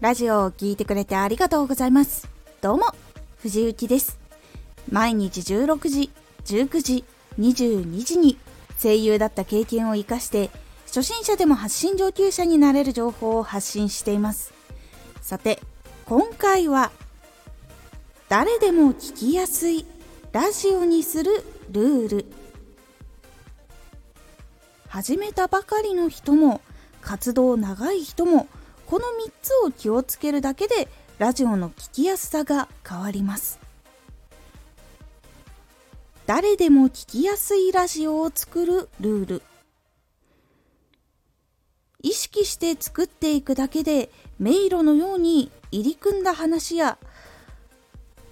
ラジオを聴いてくれてありがとうございます。どうも、藤幸です。毎日16時、19時、22時に声優だった経験を活かして、初心者でも発信上級者になれる情報を発信しています。さて、今回は、誰でも聞きやすいラジオにするルール。始めたばかりの人も、活動長い人も、この3つを気をつけるだけでラジオの聞きやすさが変わります。誰でも聞きやすいラジオを作るルール。意識して作っていくだけで迷路のように入り組んだ話や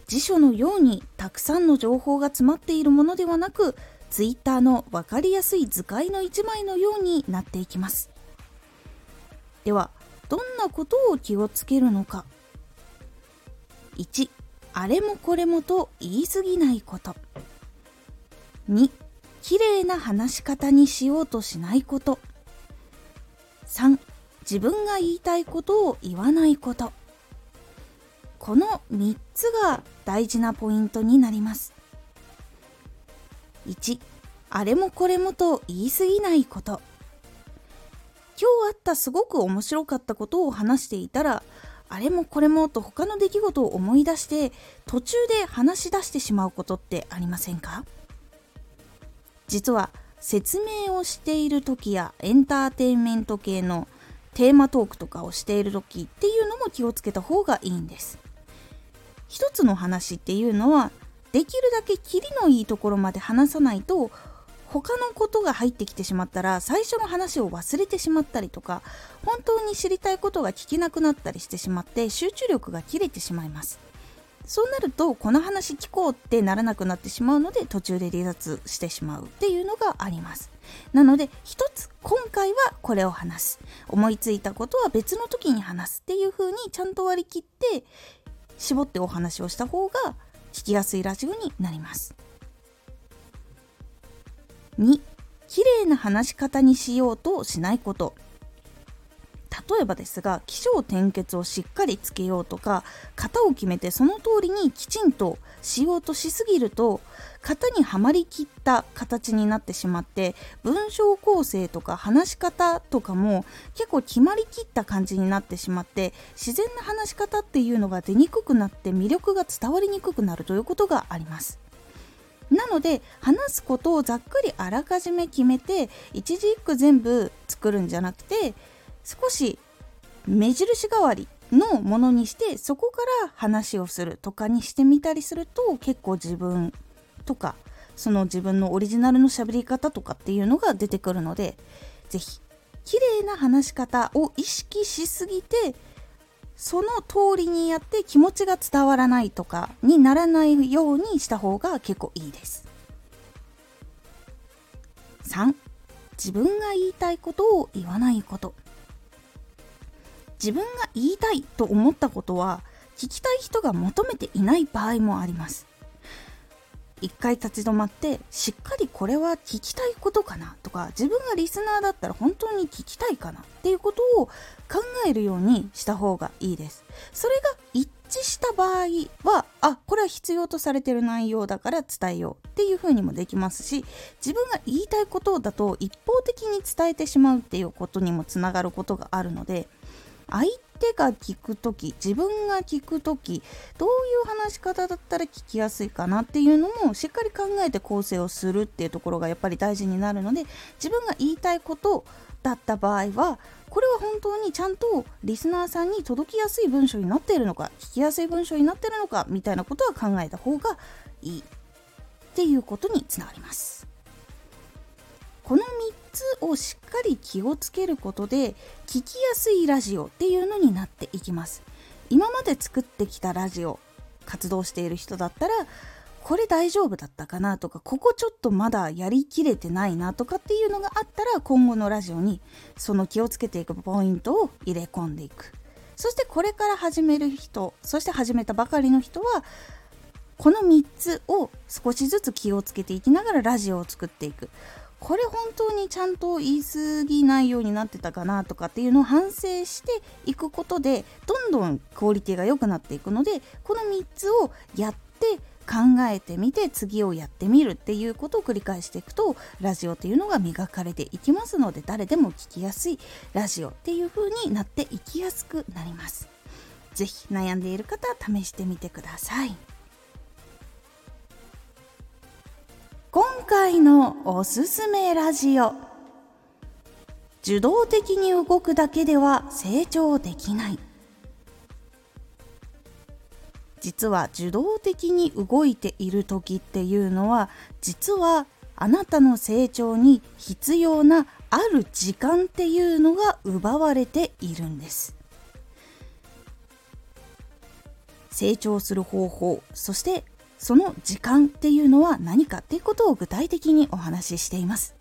辞書のようにたくさんの情報が詰まっているものではなく Twitter の分かりやすい図解の一枚のようになっていきます。ではどんなことを気をつけるのか。1あれもこれもと言い過ぎないこと。2綺麗な話し方にしようとしないこと。3自分が言いたいことを言わないこと。この3つが大事なポイントになります。1あれもこれもと言い過ぎないこと。今日あったすごく面白かったことを話していたらあれもこれもと他の出来事を思い出して途中で話し出してしまうことってありませんか？実は説明をしている時やエンターテインメント系のテーマトークとかをしている時っていうのも気をつけた方がいいんです。一つの話っていうのはできるだけキリのいいところまで話さないと他のことが入ってきてしまったら最初の話を忘れてしまったりとか本当に知りたいことが聞けなくなったりしてしまって集中力が切れてしまいます。そうなるとこの話聞こうってならなくなってしまうので途中で離脱してしまうっていうのがあります。なので一つ今回はこれを話す。思いついたことは別の時に話すっていう風にちゃんと割り切って絞ってお話をした方が聞きやすいラジオになります。2綺麗な話し方にしようとしないこと例えばですが起承転結をしっかりつけようとか型を決めてその通りにきちんとしようとしすぎると型にはまりきった形になってしまって文章構成とか話し方とかも結構決まりきった感じになってしまって自然な話し方っていうのが出にくくなって魅力が伝わりにくくなるということがあります。なので話すことをざっくりあらかじめ決めて一字一句全部作るんじゃなくて少し目印代わりのものにしてそこから話をするとかにしてみたりすると結構自分とかその自分のオリジナルの喋り方とかっていうのが出てくるので是非綺麗な話し方を意識しすぎてその通りにやって気持ちが伝わらないとかにならないようにした方が結構いいです。3自分が言いたいことを言わないこと自分が言いたいと思ったことは聞きたい人が求めていない場合もあります一回立ち止まってしっかりこれは聞きたいことかなとか自分がリスナーだったら本当に聞きたいかなっていうことを考えるようにした方がいいです。それが一致した場合はあこれは必要とされてる内容だから伝えようっていうふうにもできますし自分が言いたいことだと一方的に伝えてしまうっていうことにもつながることがあるので相手が聞く時自分が聞く時どういう話し方だったら聞きやすいかなっていうのもしっかり考えて構成をするっていうところがやっぱり大事になるので自分が言いたいことだった場合はこれは本当にちゃんとリスナーさんに届きやすい文章になっているのか聞きやすい文章になっているのかみたいなことは考えた方がいいっていうことにつながります。この3をしっかり気をつけることで聞きやすいラジオっていうのになっていきます。今まで作ってきたラジオ活動している人だったらこれ大丈夫だったかなとかここちょっとまだやりきれてないなとかっていうのがあったら今後のラジオにその気をつけていくポイントを入れ込んでいく。そしてこれから始める人そして始めたばかりの人はこの3つを少しずつ気をつけていきながらラジオを作っていく。これ本当にちゃんと言い過ぎないようになってたかなとかっていうのを反省していくことでどんどんクオリティが良くなっていくのでこの3つをやって考えてみて次をやってみるっていうことを繰り返していくとラジオっていうのが磨かれていきますので誰でも聞きやすいラジオっていう風になっていきやすくなります。ぜひ悩んでいる方試してみてください。今回のおすすめラジオ。受動的に動くだけでは成長できない。実は受動的に動いている時っていうのは実はあなたの成長に必要なある時間っていうのが奪われているんです。成長する方法そしてその時間っていうのは何かっていうことを具体的にお話ししています。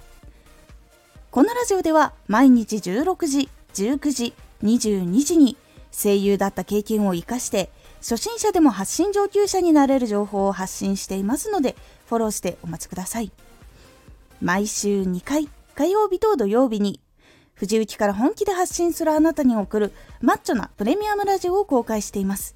このラジオでは毎日16時19時22時に声優だった経験を生かして初心者でも発信上級者になれる情報を発信していますのでフォローしてお待ちください。毎週2回火曜日と土曜日に藤雪から本気で発信するあなたに送るマッチョなプレミアムラジオを公開しています。